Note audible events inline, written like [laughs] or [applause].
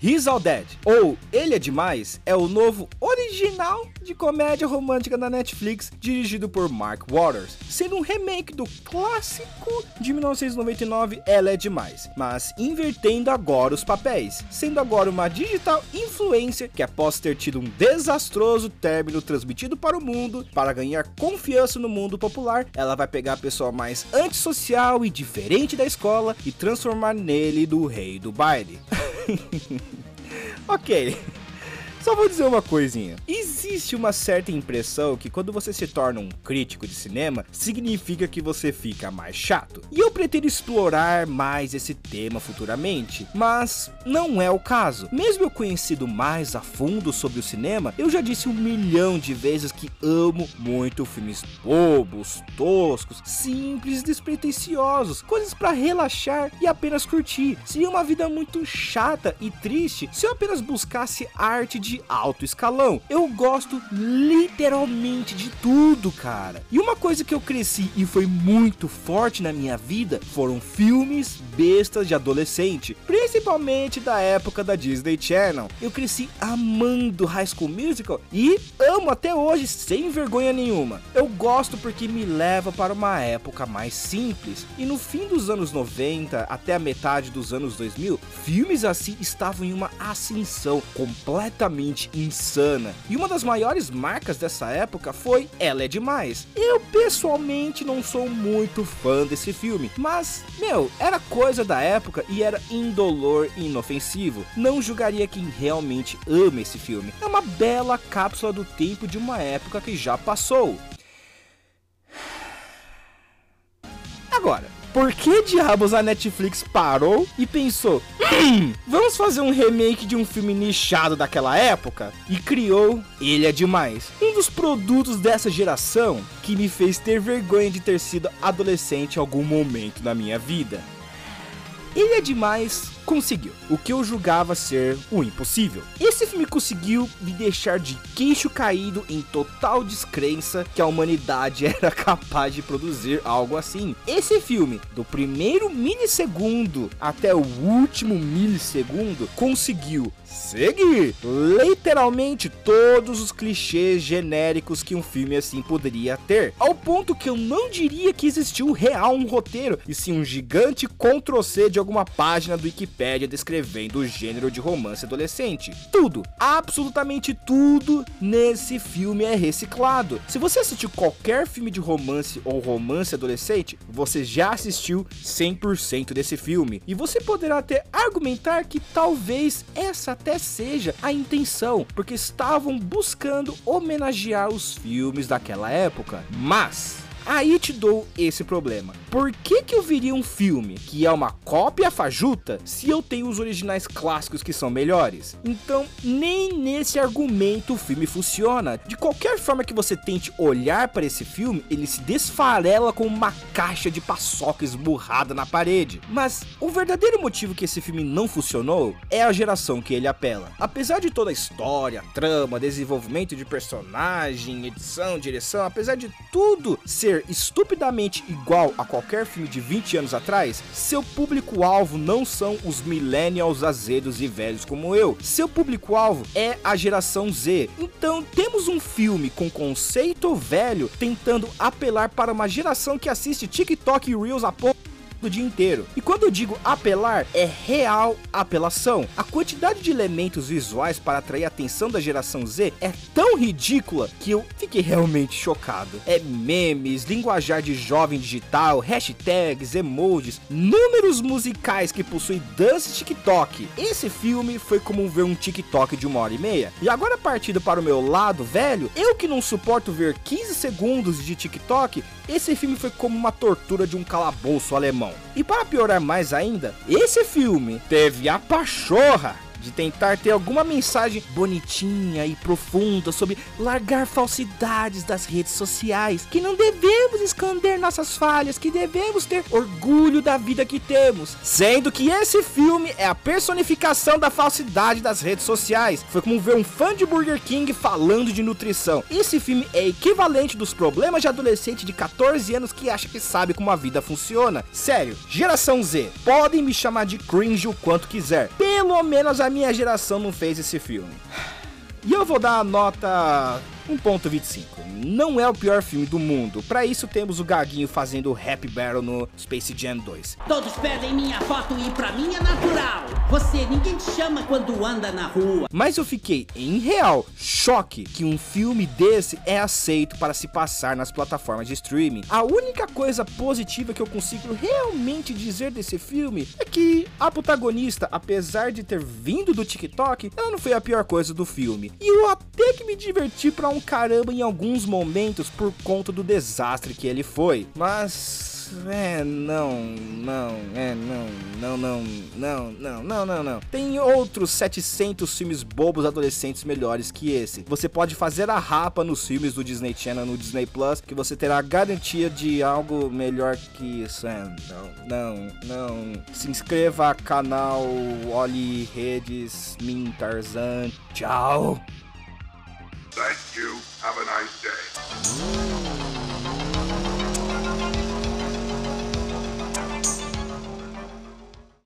He's All Dead, ou Ele é Demais, é o novo original de comédia romântica da Netflix, dirigido por Mark Waters, sendo um remake do clássico de 1999 Ela é Demais, mas invertendo agora os papéis, sendo agora uma digital influencer que após ter tido um desastroso término transmitido para o mundo, para ganhar confiança no mundo popular, ela vai pegar a pessoa mais antissocial e diferente da escola e transformar nele do rei do baile. [laughs] ok. Só vou dizer uma coisinha. Existe uma certa impressão que quando você se torna um crítico de cinema, significa que você fica mais chato. E eu pretendo explorar mais esse tema futuramente, mas não é o caso. Mesmo eu conhecido mais a fundo sobre o cinema, eu já disse um milhão de vezes que amo muito filmes bobos, toscos, simples, despretensiosos, coisas para relaxar e apenas curtir. Seria uma vida muito chata e triste se eu apenas buscasse arte de alto escalão. Eu gosto literalmente de tudo, cara. E uma coisa que eu cresci e foi muito forte na minha vida foram filmes bestas de adolescente, da época da Disney Channel. Eu cresci amando High School Musical e amo até hoje sem vergonha nenhuma. Eu gosto porque me leva para uma época mais simples. E no fim dos anos 90 até a metade dos anos 2000, filmes assim estavam em uma ascensão completamente insana. E uma das maiores marcas dessa época foi Ela é Demais. Eu pessoalmente não sou muito fã desse filme, mas, meu, era coisa da época e era indolor inofensivo. Não julgaria quem realmente ama esse filme. É uma bela cápsula do tempo de uma época que já passou. Agora, por que diabos a Netflix parou e pensou: hum, vamos fazer um remake de um filme nichado daquela época? E criou Ele é Demais, um dos produtos dessa geração que me fez ter vergonha de ter sido adolescente em algum momento na minha vida. Ele é Demais conseguiu o que eu julgava ser o impossível. Esse filme conseguiu me deixar de queixo caído em total descrença que a humanidade [laughs] era capaz de produzir algo assim. Esse filme, do primeiro milissegundo até o último milissegundo, conseguiu seguir literalmente todos os clichês genéricos que um filme assim poderia ter, ao ponto que eu não diria que existiu real um roteiro, e sim um gigante Ctrl-C de alguma página do Wikipedia Wikipédia descrevendo o gênero de romance adolescente. Tudo, absolutamente tudo nesse filme é reciclado. Se você assistiu qualquer filme de romance ou romance adolescente, você já assistiu 100% desse filme. E você poderá até argumentar que talvez essa até seja a intenção, porque estavam buscando homenagear os filmes daquela época. Mas Aí te dou esse problema. Por que que eu viria um filme que é uma cópia fajuta se eu tenho os originais clássicos que são melhores? Então, nem nesse argumento o filme funciona. De qualquer forma que você tente olhar para esse filme, ele se desfarela com uma caixa de paçoca esburrada na parede. Mas o verdadeiro motivo que esse filme não funcionou é a geração que ele apela. Apesar de toda a história, trama, desenvolvimento de personagem, edição, direção, apesar de tudo ser ser estupidamente igual a qualquer filme de 20 anos atrás, seu público-alvo não são os millennials azedos e velhos como eu. Seu público-alvo é a geração Z. Então temos um filme com conceito velho tentando apelar para uma geração que assiste TikTok e Reels a pouco do dia inteiro. E quando eu digo apelar, é real apelação. A quantidade de elementos visuais para atrair a atenção da geração Z é tão ridícula que eu fiquei realmente chocado. É memes, linguajar de jovem digital, hashtags, emojis, números musicais que possuem dança TikTok. Esse filme foi como ver um TikTok de uma hora e meia. E agora partindo para o meu lado velho, eu que não suporto ver 15 segundos de TikTok, esse filme foi como uma tortura de um calabouço alemão. E para piorar mais ainda, esse filme teve a pachorra de tentar ter alguma mensagem bonitinha e profunda sobre largar falsidades das redes sociais, que não devemos esconder nossas falhas, que devemos ter orgulho da vida que temos, sendo que esse filme é a personificação da falsidade das redes sociais. Foi como ver um fã de Burger King falando de nutrição. Esse filme é equivalente dos problemas de adolescente de 14 anos que acha que sabe como a vida funciona. Sério, geração Z, podem me chamar de cringe o quanto quiser. pelo menos a minha geração não fez esse filme. E eu vou dar a nota 1.25. Não é o pior filme do mundo. Para isso temos o Gaguinho fazendo o Happy Battle no Space Jam 2. Todos pedem minha foto e pra mim é natural. Você, ninguém te chama quando anda na rua. Mas eu fiquei em real choque que um filme desse é aceito para se passar nas plataformas de streaming. A única coisa positiva que eu consigo realmente dizer desse filme é que a protagonista, apesar de ter vindo do TikTok, ela não foi a pior coisa do filme. E eu até que me diverti para um caramba em alguns momentos por conta do desastre que ele foi. Mas é, não, não, é, não, não, não, não, não, não, não, não. Tem outros 700 filmes bobos adolescentes melhores que esse. Você pode fazer a rapa nos filmes do Disney Channel no Disney Plus, que você terá garantia de algo melhor que isso. É, não, não, não. Se inscreva canal, olhe redes, Min Tarzan. Tchau. うん。